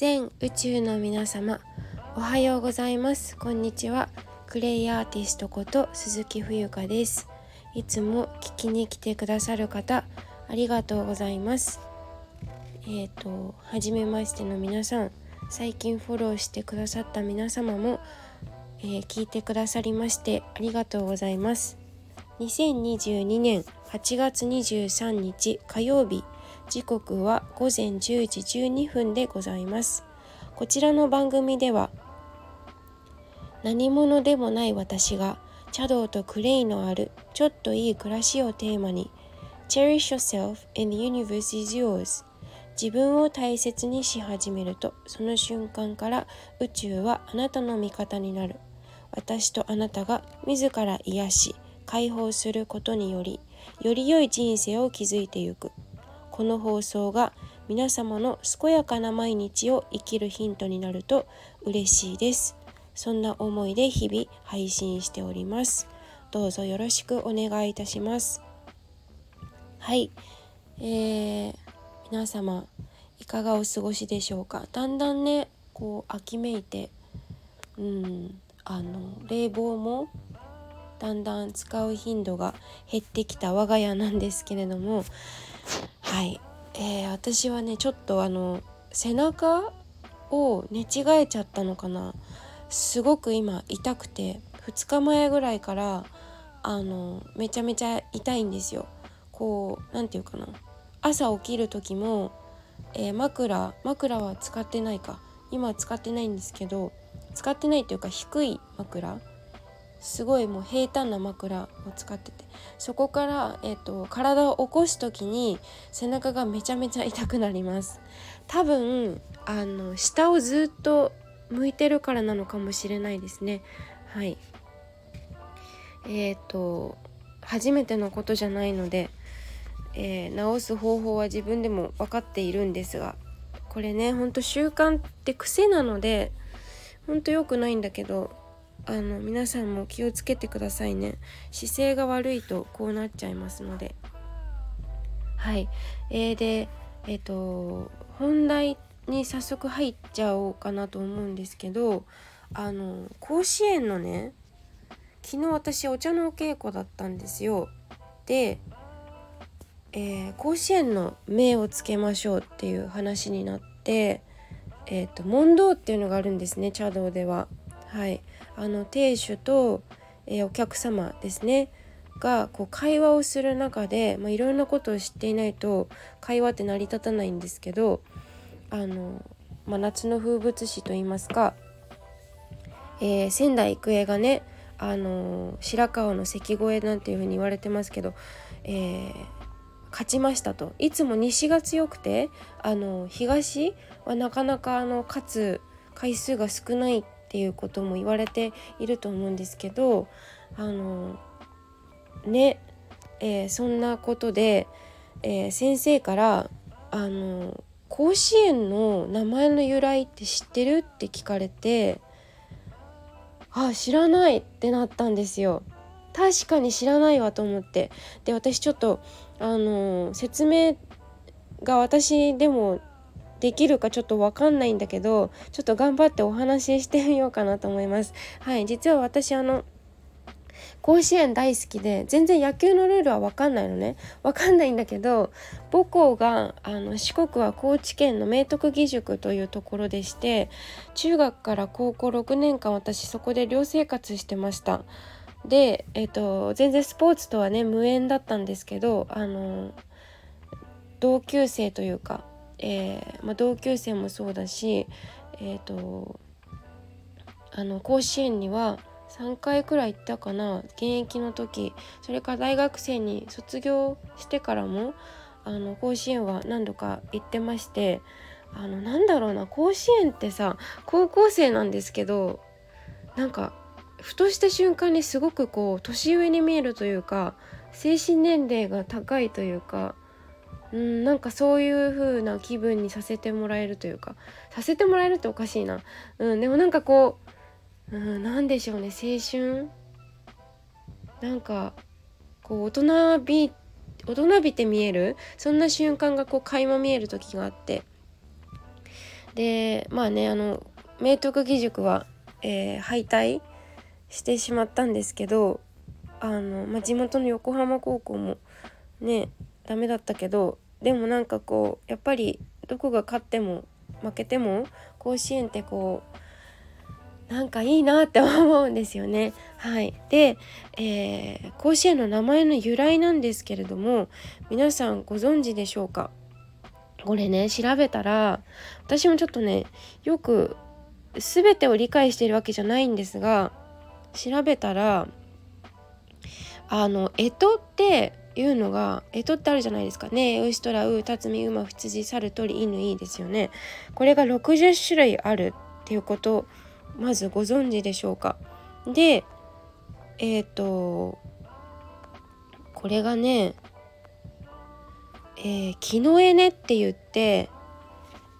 全宇宙の皆様おはようございます。こんにちは。クレイアーティストこと鈴木冬香です。いつも聞きに来てくださる方ありがとうございます。えっ、ー、と初めましての皆さん最近フォローしてくださった皆様も、えー、聞いてくださりましてありがとうございます。2022年8月23日火曜日時刻は午前10時12分でございます。こちらの番組では何者でもない私が茶道とクレイのあるちょっといい暮らしをテーマに Cherish yourself and the universe is yours 自分を大切にし始めるとその瞬間から宇宙はあなたの味方になる。私とあなたが自ら癒し解放することによりより良い人生を築いてゆく。この放送が皆様の健やかな毎日を生きるヒントになると嬉しいです。そんな思いで日々配信しております。どうぞよろしくお願いいたします。はい。えー、皆様いかがお過ごしでしょうか？だんだんねこう秋めいてうんあの冷房もだんだん使う頻度が減ってきた我が家なんですけれどもはい、えー、私はねちょっとあの背中を寝違えちゃったのかな。すごく今痛くて2日前ぐらいからあのめちゃめちゃ痛いんですよ。こう何て言うかな。朝起きる時も、えー、枕枕は使ってないか。今は使ってないんですけど使ってないというか低い枕すごいもう平坦な枕を使ってて。そこから、えーと、体を起こす時に背中がめちゃめちゃ痛くなります。多分あの下をずっと向いてるからなのかもしれないですね。はい。えっ、ー、と初めてのことじゃないので、えー、治す方法は自分でも分かっているんですがこれねほんと習慣って癖なのでほんと良くないんだけどあの皆さんも気をつけてくださいね。姿勢が悪いとこうなっちゃいますので。はい。えー、でえっ、ー、と本題に早速入っちゃおうかなと思うんですけどあの甲子園のね昨日私お茶のお稽古だったんですよ。で、えー、甲子園の銘をつけましょうっていう話になってえっ、ー、と問答っていうのがあるんですね茶道では。はい。あの亭主と、えー、お客様ですね。がこう会話をする中で、まあ、いろんなことを知っていないと会話って成り立たないんですけどあの、まあ、夏の風物詩といいますか、えー、仙台育英がねあの白河の関越えなんていうふうに言われてますけど、えー、勝ちましたと。いつも西が強くてあの東はなかなかあの勝つ回数が少ないっていうことも言われていると思うんですけどあのね、えー、そんなことで、えー、先生からあの甲子園の名前の由来って知ってる？って聞かれてあ知らないってなったんですよ。確かに知らないわと思ってで私ちょっとあの説明が私でもできるかちょっとわかんないんだけどちょっと頑張ってお話ししてみようかなと思います。はい実は私あの甲子園大好きで全然野球のルールは分かんないのね。分かんないんだけど母校があの四国は高知県の明徳義塾というところでして中学から高校6年間私そこで寮生活してました。で、えーと全然スポーツとはね無縁だったんですけどあの同級生というかえー、まあ、同級生もそうだし、えーと、あの甲子園には3回くらい行ったかな現役の時。それから大学生に卒業してからもあの甲子園は何度か行ってましてあのなんだろうな甲子園ってさ高校生なんですけどなんかふとした瞬間にすごくこう年上に見えるというか精神年齢が高いというかうんなんかそういう風な気分にさせてもらえるというかさせてもらえるっておかしいな、うん、でもなんかこう、うん、なんでしょうね青春。なんかこう大人び大人びて見えるそんな瞬間がこう垣間見える時があって。でまあねあの明徳義塾は、えー、敗退してしまったんですけどあの、まあ、地元の横浜高校もねダメだったけどでもなんかこうやっぱりどこが勝っても負けても甲子園ってこうなんかいいなって思うんですよね。はい、で、えー、甲子園の名前の由来なんですけれども皆さんご存知でしょうか？これね調べたら私もちょっとねよく全てを理解してるわけじゃないんですが調べたらあの干支っていうのが干支ってあるじゃないですかねウシトラウタツミ馬羊猿鳥犬いいですよねこれが60種類あるっていうことまずご存知でしょうかでえっ、ー、とこれがねえー、木の絵ねって言って、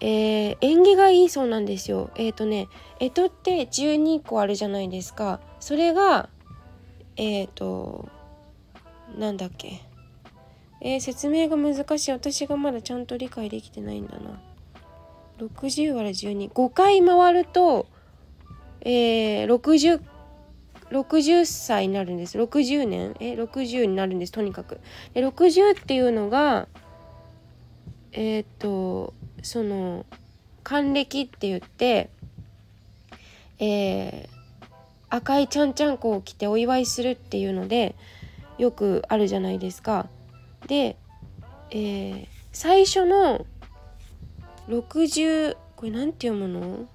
えー、縁起がいいそうなんですよ。えっ、ー、とね干支って12個あるじゃないですか。それがえっ、ー、となんだっけえー、説明が難しい。私がまだちゃんと理解できてないんだな。60割る125回回るとえー、60 60歳になるんです。60年？え60になるんです。とにかく。で60っていうのがえっ、とその還暦って言ってえー、赤いちゃんちゃんこを着てお祝いするっていうのでよくあるじゃないですか。で、えー、最初の60これなんて読むの？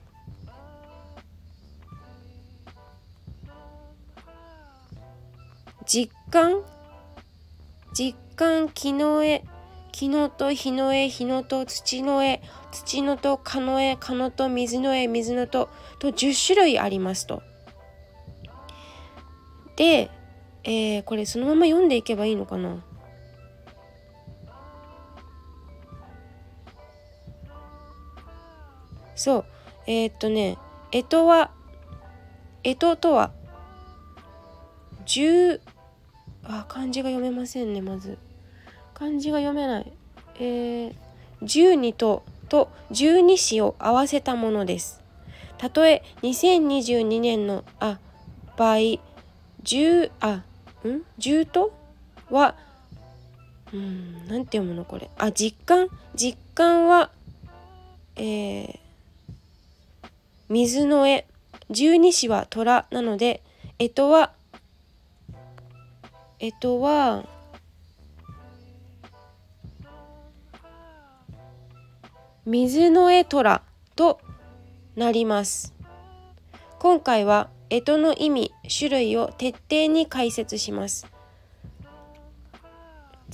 実感？実感木の絵。木のと日の絵。日のと土の絵。土のと蚊の絵蚊のと水の絵。水のとと10種類ありますと。で、えー、これそのまま読んでいけばいいのかな？そう。えー、っとね干支は干支とは十あ漢字が読めませんねまず。漢字が読めない。えー、十二とと十二支を合わせたものです。たとえ2022年のあ場合十あん？十とはうんなんて読むのこれ。あ実感。実感はえー、水の絵。十二支は虎なので干支は干支は水の絵虎となります。今回は干支の意味種類を徹底に解説します。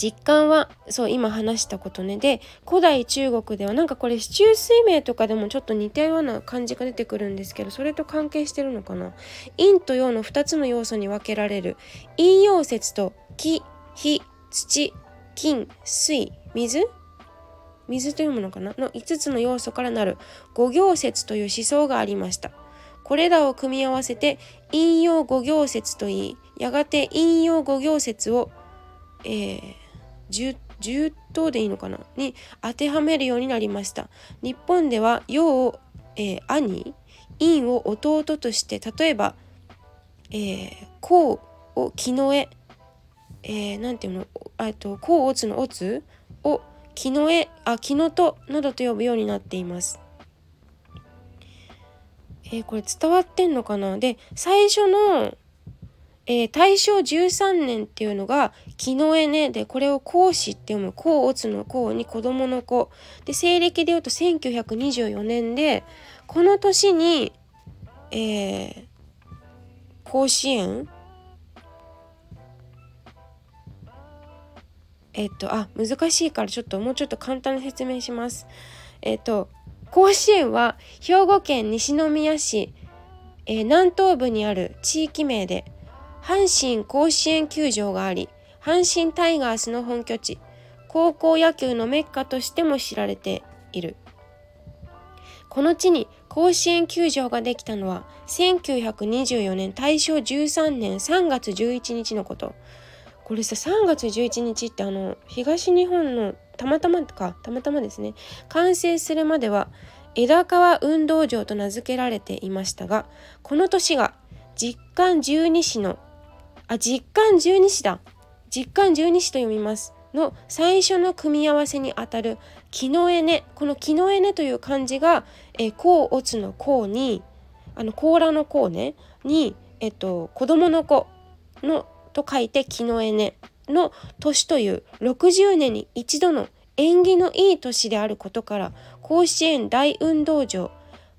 実感はそう今話したことね。で古代中国ではなんかこれ四柱推命とかでもちょっと似たような感じが出てくるんですけどそれと関係してるのかな。陰と陽の2つの要素に分けられる。陰陽説と木火土金水水。水と読むのかな？の5つの要素からなる。五行説という思想がありました。これらを組み合わせて陰陽五行説といいやがて陰陽五行説を、えー、10, 10頭でいいのかな？に当てはめるようになりました。日本では陽を、えー、兄陰を弟として例えば、えー、甲を木の絵えー、なんていうの？あと甲乙の乙を木の絵あ木のとなどと呼ぶようになっています。えー、これ伝わってんのかな？で最初の、えー、大正13年っていうのが木の絵ね。でこれを講師って読む。甲乙の甲に子供の子。で西暦で言うと1924年でこの年に、えー、甲子園？えっとあ難しいからちょっともうちょっと簡単に説明します。えっと甲子園は兵庫県西宮市、えー、南東部にある地域名で阪神甲子園球場があり阪神タイガースの本拠地高校野球のメッカとしても知られている。この地に甲子園球場ができたのは1924年大正13年3月11日のこと。これさ3月11日ってあの東日本のたまたまかたまたまですね。完成するまでは、枝川運動場と名付けられていましたがこの年が実感十二支のあ実感十二支だ。実感十二支と読みますの最初の組み合わせにあたる木の絵ね。この木の絵ねという漢字が「えー、甲乙の甲にあの甲羅の甲ね。に、えっと、子供の子のと書いて木の絵ねの年という60年に一度の縁起のいい年であることから甲子園大運動場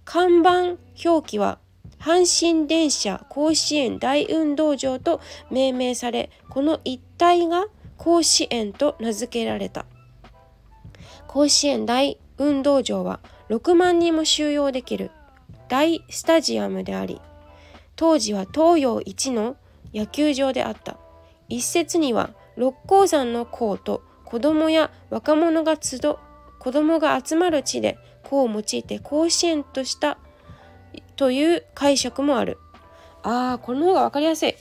看板表記は阪神電車甲子園大運動場と命名されこの一帯が甲子園と名付けられた。甲子園大運動場は6万人も収容できる大スタジアムであり当時は東洋一の野球場であった。一説には六甲山の校と子供や若者が集う子供が集まる地で子を用いて甲子園としたという解釈もあるあーこの方が分かりやすい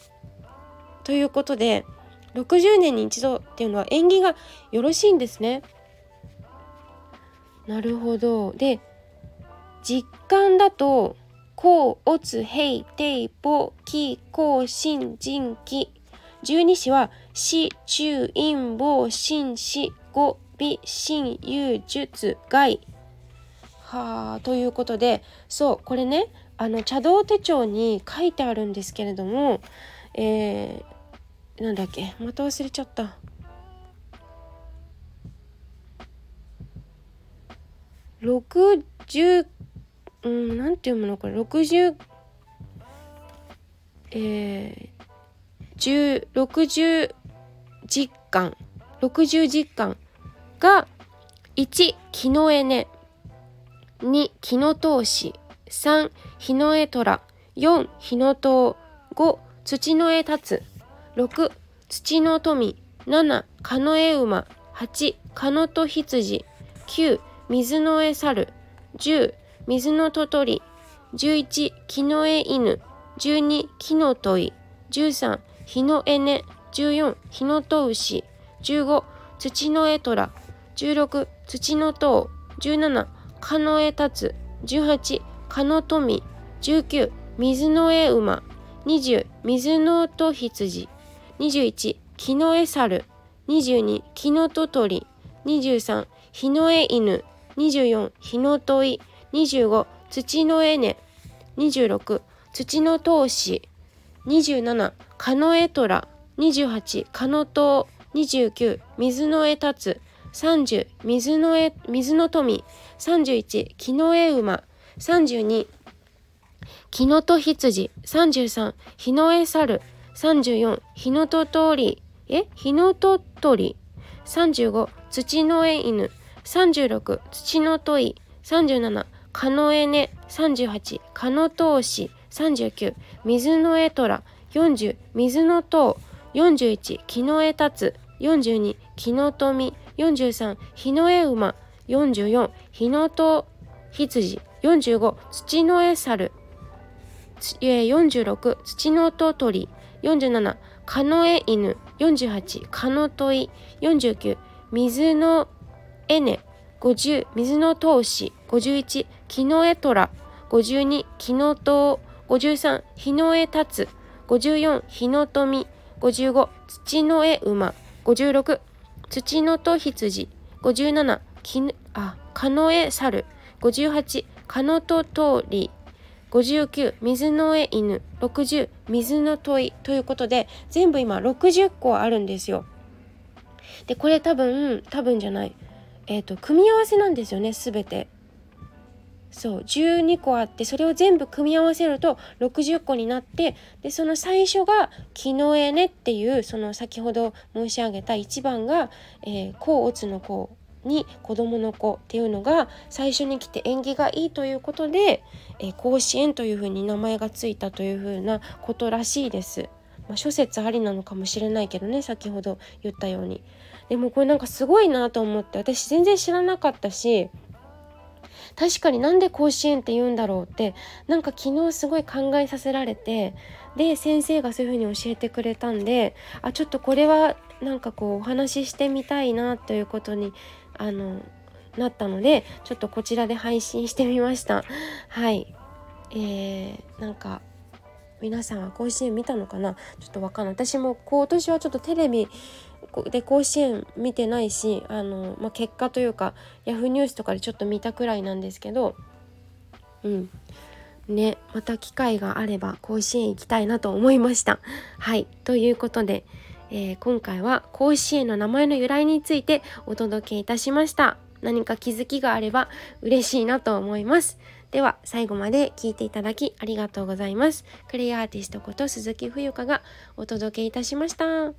ということで60年に一度っていうのは縁起がよろしいんですね。なるほど。で実感だと「甲乙平定簿紀甲新人紀」十二支は「死中陰謀紳士語美心有術外」はあということでそうこれねあの茶道手帳に書いてあるんですけれども、えー、なんだっけまた忘れちゃった。60うんなんて読むのこれ？60えー、60実感。60実感が1木の絵ね2木の通し。3日の絵虎。4日の塔。5土の絵立つ。6土の富。7カノエ馬。8カノト羊。9水の絵猿。10水のととり。11木の絵犬。12木の問い13日の絵ね14日のと牛。15土の絵虎。16土の塔。17カノ絵立つ。18カノ富19水の絵馬20水の音羊21木の絵猿22木のととり23日の絵犬24日の問い25土の絵根26土の闘志27蚊の絵虎28蚊の塔29水の絵立つ30水の絵水の富31木の絵馬32木のと羊。33日の絵猿。34日のと通り。え？日のと鳥35土の絵犬。36土の問い37カノエネ38カノトウシ39水の絵虎。40水の塔。41木の絵立つ。42木の富。43日の絵馬。44日の塔羊。45土の絵猿。46土のと鳥47カノエ犬。48カノトイ49水のエネ50水の闘志51木の絵虎。52木の塔。53日の絵立つ。54日の富。55土の絵馬。56土のと羊。57木あカノエ猿。58カノト通り59水の絵犬60水の問いということで全部今60個あるんですよ。でこれ多分多分じゃないえっ、ー、と組み合わせなんですよね全て。そう12個あってそれを全部組み合わせると60個になってでその最初が「木の絵ね」っていうその先ほど申し上げた1番が「えー、甲乙の甲」に子供の子っていうのが最初に来て縁起がいいということで、えー、甲子園というふうに名前がついたというふうなことらしいです。まあ、諸説ありなのかもしれないけどね先ほど言ったように。でもこれなんかすごいなと思って私全然知らなかったし確かになんで甲子園って言うんだろうってなんか昨日すごい考えさせられてで先生がそういう風に教えてくれたんであちょっとこれはなんかこうお話ししてみたいなということにあのなったのでちょっとこちらで配信してみました。はい。えー、なんか皆さんは甲子園見たのかな？ちょっとわかんない。私も今年はちょっとテレビで甲子園見てないしあの、まあ、結果というか Yahoo ニュースとかでちょっと見たくらいなんですけどうん。ねまた機会があれば甲子園行きたいなと思いました。はい。ということで、えー、今回は甲子園の名前の由来についてお届けいたしました。何か気づきがあれば嬉しいなと思います。では最後まで聞いていただきありがとうございます。クレイアーティストこと鈴木冬香がお届けいたしました。